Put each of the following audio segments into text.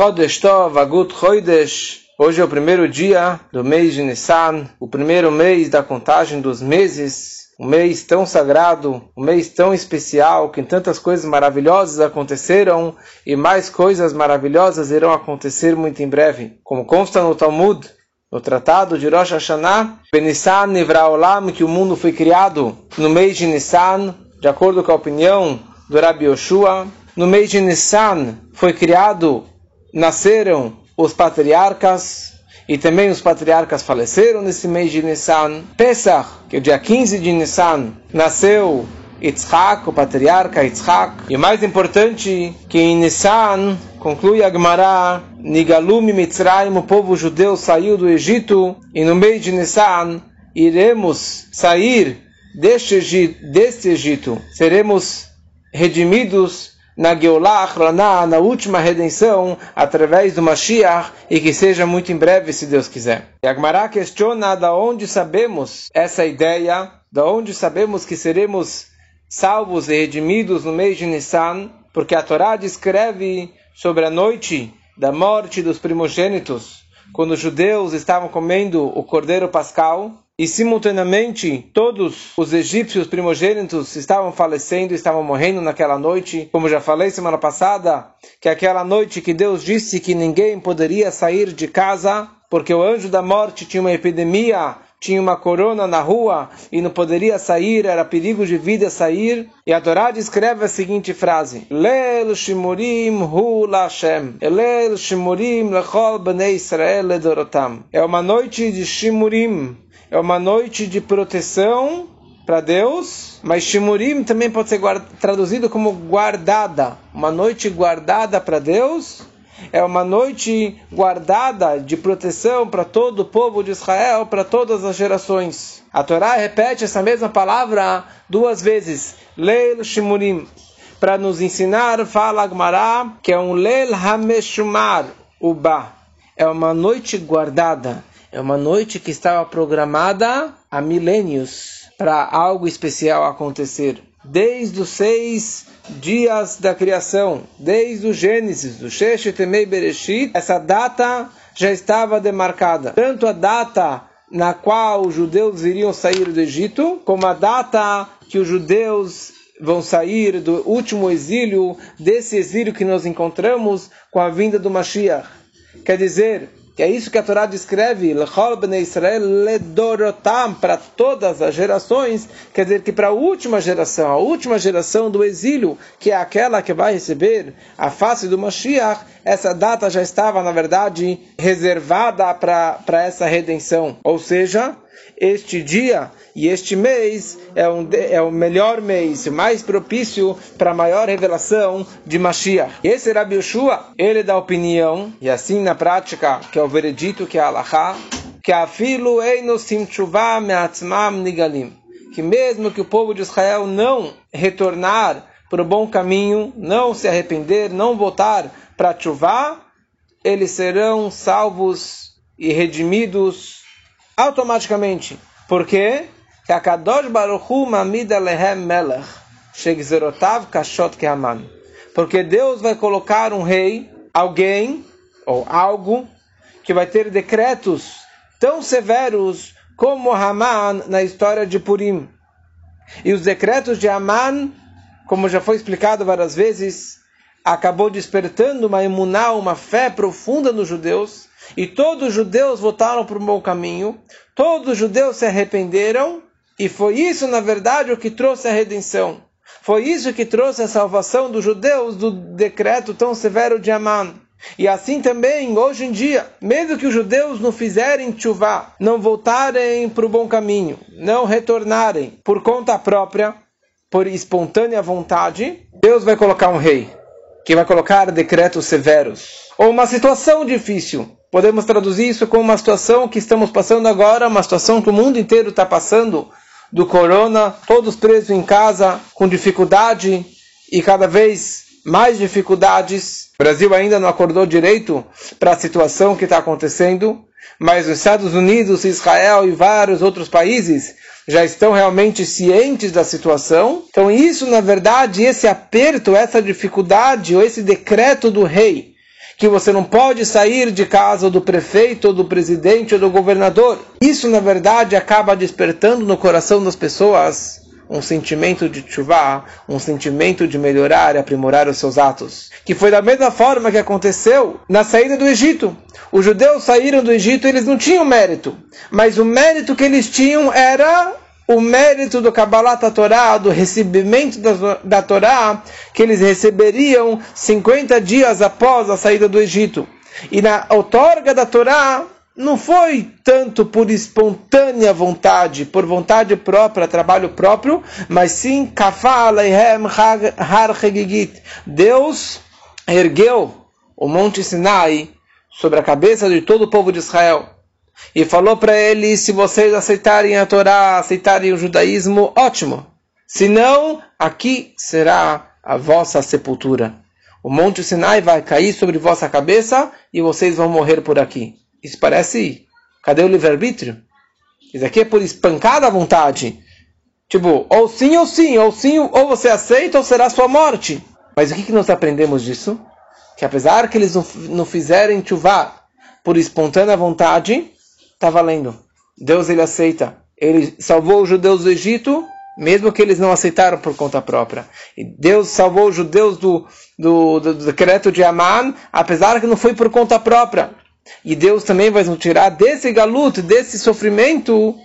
Chodesh Tov Agut Chodesh. Hoje é o primeiro dia do mês de Nissan, o primeiro mês da contagem dos meses, um mês tão sagrado, um mês tão especial, que tantas coisas maravilhosas aconteceram e mais coisas maravilhosas irão acontecer muito em breve. Como consta no Talmud, no tratado de Rosh Hashanah, Benissan Nivra Olam, que o mundo foi criado no mês de Nissan, de acordo com a opinião do Rabbi Yoshua. No mês de Nissan foi criado nasceram os patriarcas, e também os patriarcas faleceram nesse mês de Nissan. Pesach, que é o dia 15 de Nissan, nasceu Yitzhak, o patriarca Yitzhak. E o mais importante, que em Nissan, conclui a Gemara, Nigalumi Mitzrayim, o povo judeu saiu do Egito, e no mês de Nissan, iremos sair deste, deste Egito, seremos redimidos na Geulah Achrona, na última redenção, através do Mashiach, e que seja muito em breve, se Deus quiser. E Agmará questiona da onde sabemos essa ideia, da onde sabemos que seremos salvos e redimidos no mês de Nissan, porque a Torá descreve sobre a noite da morte dos primogênitos, quando os judeus estavam comendo o cordeiro pascal, e simultaneamente todos os egípcios primogênitos estavam falecendo, estavam morrendo naquela noite. Como já falei semana passada, que aquela noite que Deus disse que ninguém poderia sair de casa, porque o anjo da morte tinha uma epidemia, tinha uma corona na rua e não poderia sair, era perigo de vida sair. E a Torá descreve a seguinte frase: Lel shimurim hu Lashem, Lel shimurim lechol bnei Israel ledorotam. É uma noite de shimurim é uma noite de proteção para Deus, mas Shimurim também pode ser traduzido como guardada. Uma noite guardada para Deus é uma noite guardada de proteção para todo o povo de Israel, para todas as gerações. A Torá repete essa mesma palavra duas vezes, Leil Shimurim, para nos ensinar, fala Agmará, que é um Leil Hameshumar, Uba. É uma noite guardada é uma noite que estava programada há milênios para algo especial acontecer. Desde os seis dias da criação, desde o Gênesis, do Sheshet Temei Bereshit, essa data já estava demarcada. Tanto a data na qual os judeus iriam sair do Egito, como a data que os judeus vão sair do último exílio, desse exílio que nós encontramos com a vinda do Mashiach. Quer dizer, que é isso que a Torá descreve, para todas as gerações, quer dizer que para a última geração, a última geração do exílio, que é aquela que vai receber a face do Mashiach, essa data já estava, na verdade, reservada para essa redenção. Ou seja, este dia e este mês é, um, é o melhor mês, mais propício para a maior revelação de Mashiach. Esse Rabi Yoshua, ele dá opinião, e assim na prática, que é o veredito, que é a Allahá, que afilu einosim tshuva me'atzmam nigalim. Que mesmo que o povo de Israel não retornar para o bom caminho, não se arrepender, não voltar para tshuva, eles serão salvos e redimidos automaticamente. Por quê? Que a Kadosh Baruch Hu mamid alehem melech, shegzerotav kashot kehaman. Porque Deus vai colocar um rei, alguém ou algo que vai ter decretos tão severos como Haman na história de Purim. E os decretos de Haman, como já foi explicado várias vezes, acabou despertando uma imuná, uma fé profunda nos judeus, e todos os judeus voltaram para o bom caminho, todos os judeus se arrependeram, e foi isso, na verdade, o que trouxe a redenção. Foi isso que trouxe a salvação dos judeus do decreto tão severo de Amã. E assim também, hoje em dia, mesmo que os judeus não fizerem chuva, não voltarem para o bom caminho, não retornarem por conta própria, por espontânea vontade, Deus vai colocar um rei, que vai colocar decretos severos. Ou uma situação difícil, Podemos traduzir isso como uma situação que estamos passando agora, uma situação que o mundo inteiro está passando do corona, todos presos em casa, com dificuldade e cada vez mais dificuldades. O Brasil ainda não acordou direito para a situação que está acontecendo, mas os Estados Unidos, Israel e vários outros países já estão realmente cientes da situação. Então, isso, na verdade, esse aperto, essa dificuldade, ou esse decreto do rei, que você não pode sair de casa do prefeito, ou do presidente ou do governador. Isso, na verdade, acaba despertando no coração das pessoas um sentimento de chuva, um sentimento de melhorar e aprimorar os seus atos. Que foi da mesma forma que aconteceu na saída do Egito. Os judeus saíram do Egito, eles não tinham mérito, mas o mérito que eles tinham era o mérito do Kabbalah Torá, do recebimento da, da Torá, que eles receberiam 50 dias após a saída do Egito. E na outorga da Torá, não foi tanto por espontânea vontade, por vontade própria, trabalho próprio, mas sim Deus ergueu o Monte Sinai sobre a cabeça de todo o povo de Israel e falou para eles: se vocês aceitarem a Torá, aceitarem o judaísmo, ótimo. Se não, aqui será a vossa sepultura. O Monte Sinai vai cair sobre vossa cabeça e vocês vão morrer por aqui. Isso parece. Cadê o livre-arbítrio? Isso aqui é por espancada vontade. Tipo, ou sim ou sim, ou sim, ou você aceita ou será sua morte. Mas o que, que nós aprendemos disso? Que apesar que eles não, não fizerem chuva por espontânea vontade, está valendo. Deus ele aceita. Ele salvou os judeus do Egito, mesmo que eles não aceitaram por conta própria. E Deus salvou os judeus do, do, do, do decreto de Amman, apesar que não foi por conta própria. E Deus também vai nos tirar desse galuto, desse sofrimento,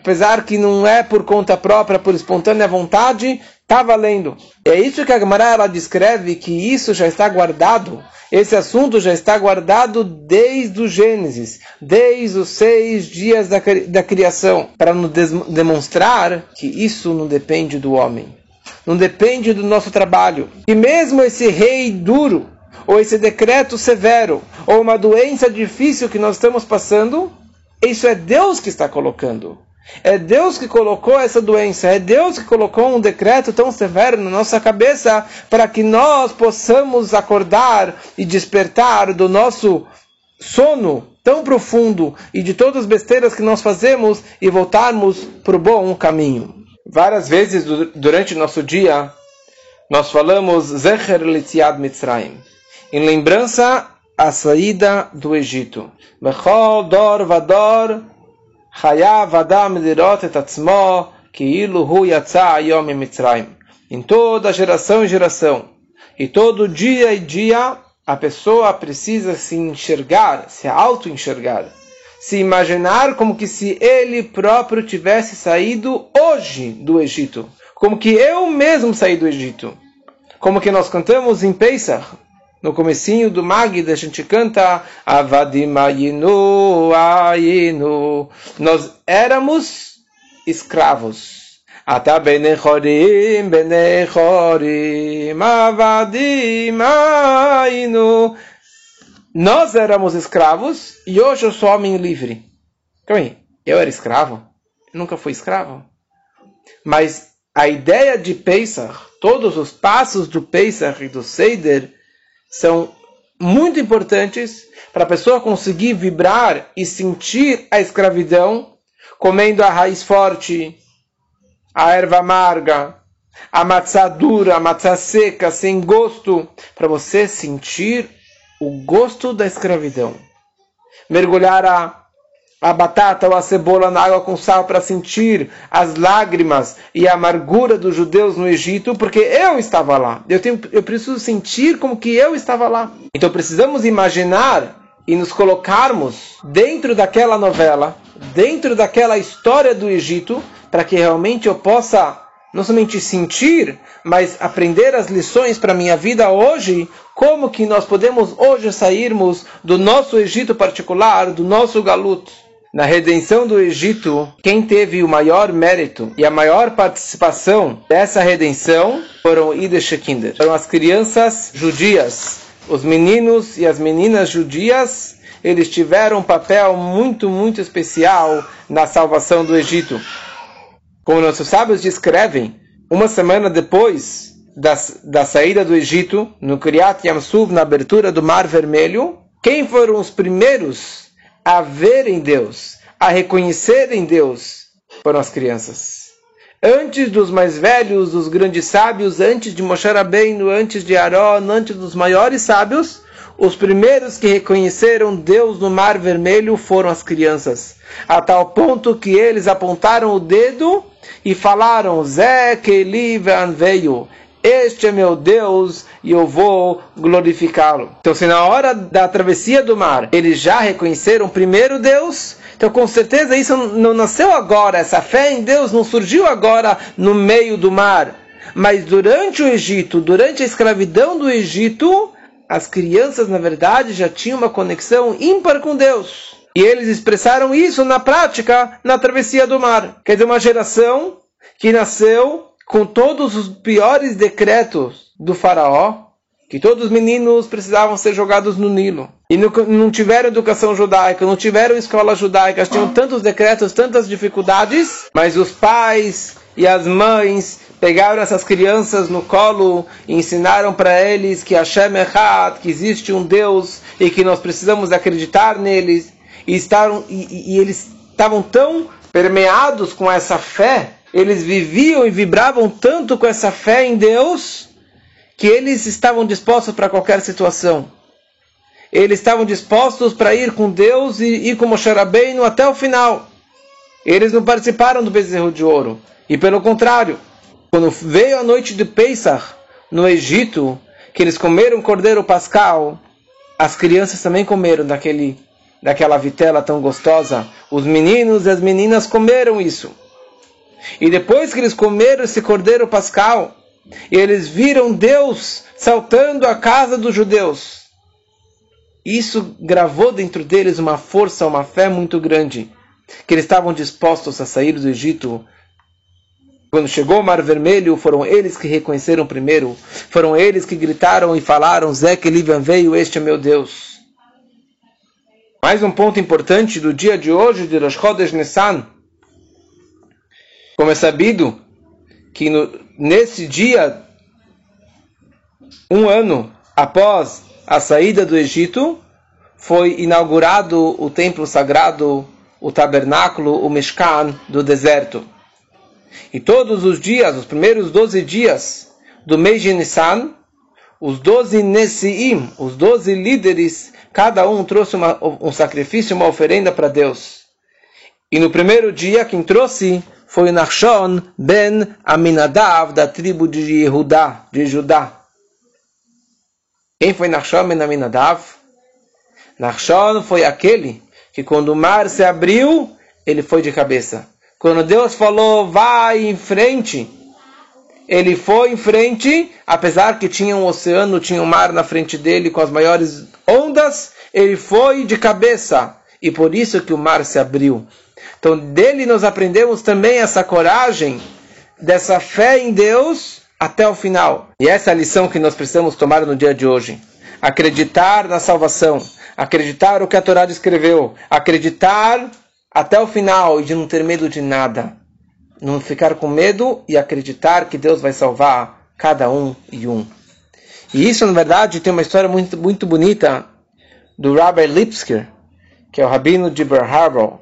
apesar que não é por conta própria, por espontânea vontade, está valendo. É isso que a Gemara ela descreve que isso já está guardado esse assunto já está guardado desde o Gênesis, desde os seis dias da, da criação, para nos demonstrar que isso não depende do homem, não depende do nosso trabalho. E mesmo esse rei duro, ou esse decreto severo, ou uma doença difícil que nós estamos passando, isso é Deus que está colocando. É Deus que colocou essa doença, é Deus que colocou um decreto tão severo na nossa cabeça para que nós possamos acordar e despertar do nosso sono tão profundo e de todas as besteiras que nós fazemos e voltarmos para o bom caminho. Várias vezes durante nosso dia nós falamos Zecher Litziad Mitzrayim, em lembrança à saída do Egito. Bechol dor vador Hayav Adam Lirot et Atzmo, Keilu Hu Yatzah Mitzrayim. Em toda geração e geração, e todo dia e dia, a pessoa precisa se enxergar, se auto-enxergar, se imaginar como que se ele próprio tivesse saído hoje do Egito, como que eu mesmo saí do Egito. Como que nós cantamos em Pesach, no comecinho do Magda a gente canta Avadim Ayinu. Nós éramos escravos. Ata benechorim benechorim Avadim. Nós éramos escravos e hoje eu sou homem livre. Calma aí, eu era escravo? Eu nunca fui escravo. Mas a ideia de Pesach, todos os passos do Pesach e do Seider, são muito importantes para a pessoa conseguir vibrar e sentir a escravidão, comendo a raiz forte, a erva amarga, a matzá dura, a matzá seca, sem gosto, para você sentir o gosto da escravidão. Mergulhar a a batata ou a cebola na água com sal para sentir as lágrimas e a amargura dos judeus no Egito, porque eu estava lá. Eu, tenho, eu preciso sentir como que eu estava lá. Então precisamos imaginar e nos colocarmos dentro daquela novela, dentro daquela história do Egito, para que realmente eu possa não somente sentir, mas aprender as lições para a minha vida hoje, como que nós podemos hoje sairmos do nosso Egito particular, do nosso galuto. Na redenção do Egito, quem teve o maior mérito e a maior participação dessa redenção foram Ides Kinder. Foram as crianças judias. Os meninos e as meninas judias, eles tiveram um papel muito, muito especial na salvação do Egito. Como nossos sábios descrevem, uma semana depois da, da saída do Egito, no Kiryat Yamsuf, na abertura do Mar Vermelho, quem foram os primeiros a ver em Deus, a reconhecer em Deus, foram as crianças. Antes dos mais velhos, dos grandes sábios, antes de Moshe Rabbeinu, antes de Aaron, antes dos maiores sábios, os primeiros que reconheceram Deus no Mar Vermelho foram as crianças, a tal ponto que eles apontaram o dedo e falaram: Zé Kelivan veio. Este é meu Deus e eu vou glorificá-lo. Então, se na hora da travessia do mar eles já reconheceram primeiro Deus, então com certeza isso não nasceu agora, essa fé em Deus não surgiu agora no meio do mar. Mas durante o Egito, durante a escravidão do Egito, as crianças, na verdade, já tinham uma conexão ímpar com Deus. E eles expressaram isso na prática na travessia do mar. Quer dizer, uma geração que nasceu com todos os piores decretos do faraó, que todos os meninos precisavam ser jogados no Nilo. E não, tiveram educação judaica, não tiveram escola judaica, tinham tantos decretos, tantas dificuldades, mas os pais e as mães pegaram essas crianças no colo e ensinaram para eles que Hashem Echad, que existe um Deus e que nós precisamos acreditar neles. E, estavam, e, e eles estavam tão permeados com essa fé, eles viviam e vibravam tanto com essa fé em Deus, que eles estavam dispostos para qualquer situação. Eles estavam dispostos para ir com Deus e ir com Moshe Rabbeinu até o final. Eles não participaram do bezerro de ouro. E pelo contrário, quando veio a noite de Pesach no Egito, que eles comeram cordeiro pascal, as crianças também comeram daquele, daquela vitela tão gostosa. Os meninos e as meninas comeram isso. E depois que eles comeram esse cordeiro pascal, eles viram Deus saltando a casa dos judeus. Isso gravou dentro deles uma força, uma fé muito grande, que eles estavam dispostos a sair do Egito quando chegou o Mar Vermelho, foram eles que reconheceram primeiro, foram eles que gritaram e falaram: Zé que veio, este é meu Deus. Mais um ponto importante do dia de hoje de Rosh Chodesh Nissan. Como é sabido que no, nesse dia, um ano após a saída do Egito, foi inaugurado o templo sagrado, o tabernáculo, o Mishkan do deserto. E todos os dias, os primeiros 12 dias do mês de Nissan, os 12 Nesiim, os 12 líderes, cada um trouxe uma, um sacrifício, uma oferenda para Deus. E no primeiro dia, quem trouxe foi Nachshon ben Aminadav, da tribo de Yehudá, de Judá. Quem foi Nachshon ben Aminadav? Nachshon foi aquele que quando o mar se abriu, ele foi de cabeça. Quando Deus falou, vai em frente, ele foi em frente, apesar que tinha um oceano, tinha um mar na frente dele com as maiores ondas, ele foi de cabeça. E por isso que o mar se abriu. Então dele nós aprendemos também essa coragem, dessa fé em Deus até o final. E essa é a lição que nós precisamos tomar no dia de hoje. Acreditar na salvação, acreditar o que a Torá descreveu, acreditar até o final e de não ter medo de nada. Não ficar com medo e acreditar que Deus vai salvar cada um e um. E isso, na verdade, tem uma história muito, muito bonita do Rabbi Lipsker, que é o rabino de Bar Harbor,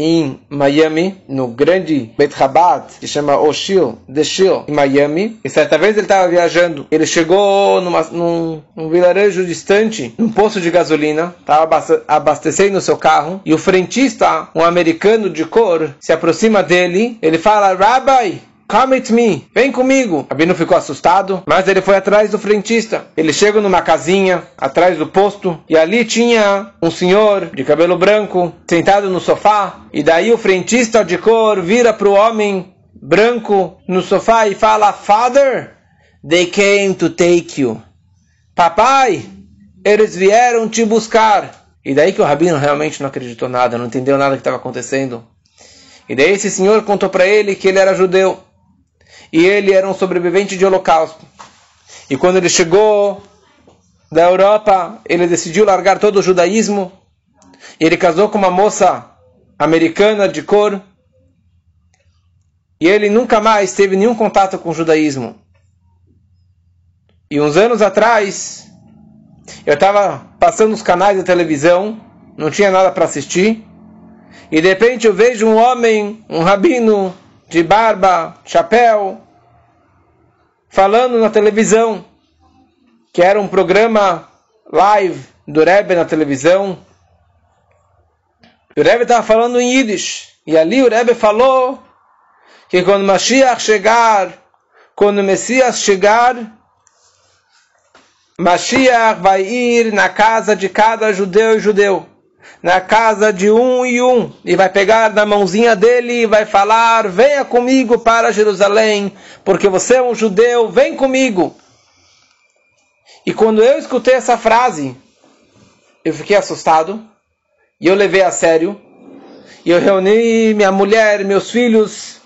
em Miami, no grande Beit Chabad, que chama Oshil, Deshil, em Miami. E certa vez ele estava viajando. Ele chegou numa, num, num vilarejo distante, num posto de gasolina, estava abastecendo seu carro. E o frentista, um americano de cor, se aproxima dele. Ele fala: Rabbi, Come with me, vem comigo. Rabino ficou assustado, mas ele foi atrás do frentista. Ele chegou numa casinha atrás do posto e ali tinha um senhor de cabelo branco sentado no sofá. E daí o frentista de cor vira para o homem branco no sofá e fala: Father, they came to take you. Papai, eles vieram te buscar. E daí que o rabino realmente não acreditou nada, não entendeu nada que estava acontecendo. E daí esse senhor contou para ele que ele era judeu e ele era um sobrevivente de holocausto. E quando ele chegou da Europa, ele decidiu largar todo o judaísmo. E ele casou com uma moça americana de cor. E ele nunca mais teve nenhum contato com o judaísmo. E uns anos atrás, eu estava passando os canais de televisão, não tinha nada para assistir. E de repente eu vejo um homem, um rabino, de barba, chapéu, falando na televisão, que era um programa live do Rebbe na televisão. O Rebbe estava falando em Yiddish. E ali o Rebbe falou que quando Mashiach chegar, quando o Messias chegar, Mashiach vai ir na casa de cada judeu e judeu, na casa de um e um, e vai pegar na mãozinha dele e vai falar: Venha comigo para Jerusalém, porque você é um judeu, vem comigo. E quando eu escutei essa frase, eu fiquei assustado, e eu levei a sério, e eu reuni minha mulher, meus filhos,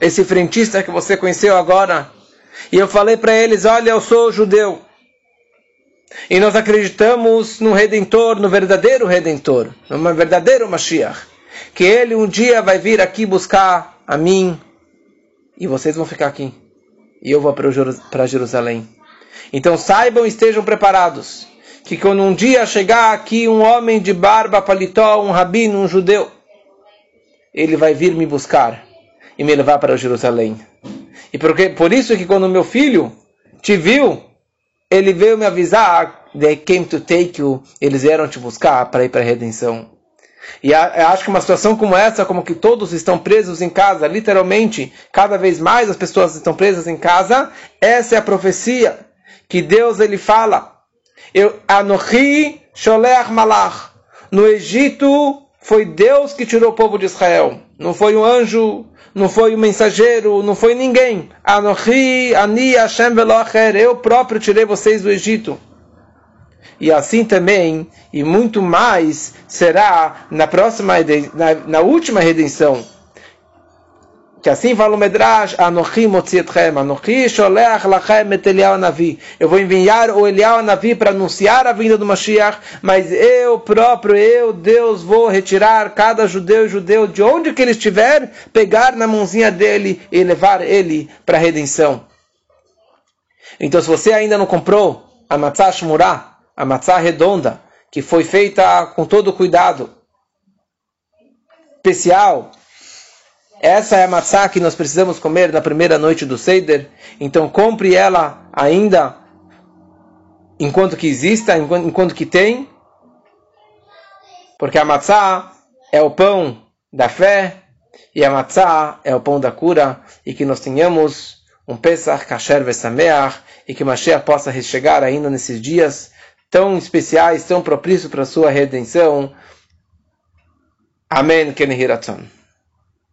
esse frentista que você conheceu agora, e eu falei para eles: Olha, eu sou judeu. E nós acreditamos no Redentor, no verdadeiro Redentor, no verdadeiro Mashiach. Que ele um dia vai vir aqui buscar a mim e vocês vão ficar aqui. E eu vou para Jerusalém. Então saibam e estejam preparados. Que quando um dia chegar aqui um homem de barba, paletó, um rabino, um judeu, ele vai vir me buscar e me levar para Jerusalém. E porque, por isso que quando meu filho te viu, ele veio me avisar, they came to take you, eles vieram te buscar para ir para a redenção. E acho que uma situação como essa, como que todos estão presos em casa, literalmente, cada vez mais as pessoas estão presas em casa, essa é a profecia que Deus ele fala. Eu, Anochi Sholeach Malach. No Egito foi Deus que tirou o povo de Israel. Não foi um anjo, não foi o mensageiro, não foi ninguém. Anochi, Ani, Hashem Velocher, eu próprio tirei vocês do Egito. E assim também, e muito mais, será na próxima, na, na última redenção que assim fala o Medrash, Anochi motzietchem, Anochi sholeach lachem et Eliyahu Navi. Eu vou enviar o Eliyahu Navi para anunciar a vinda do Mashiach, mas eu próprio, eu, Deus, vou retirar cada judeu e judeu de onde que ele estiver, pegar na mãozinha dele e levar ele para a redenção. Então se você ainda não comprou a matzah shmurah, a matzah redonda, que foi feita com todo cuidado, especial, essa é a matzá que nós precisamos comer na primeira noite do Seider. Então compre ela ainda enquanto que exista, enquanto, enquanto que tem. Porque a matzá é o pão da fé e a matzá é o pão da cura. E que nós tenhamos um Pesach Kasher Vesameach e que Mashiach possa chegar ainda nesses dias tão especiais, tão propícios para a sua redenção. Amém. Kenihiraton.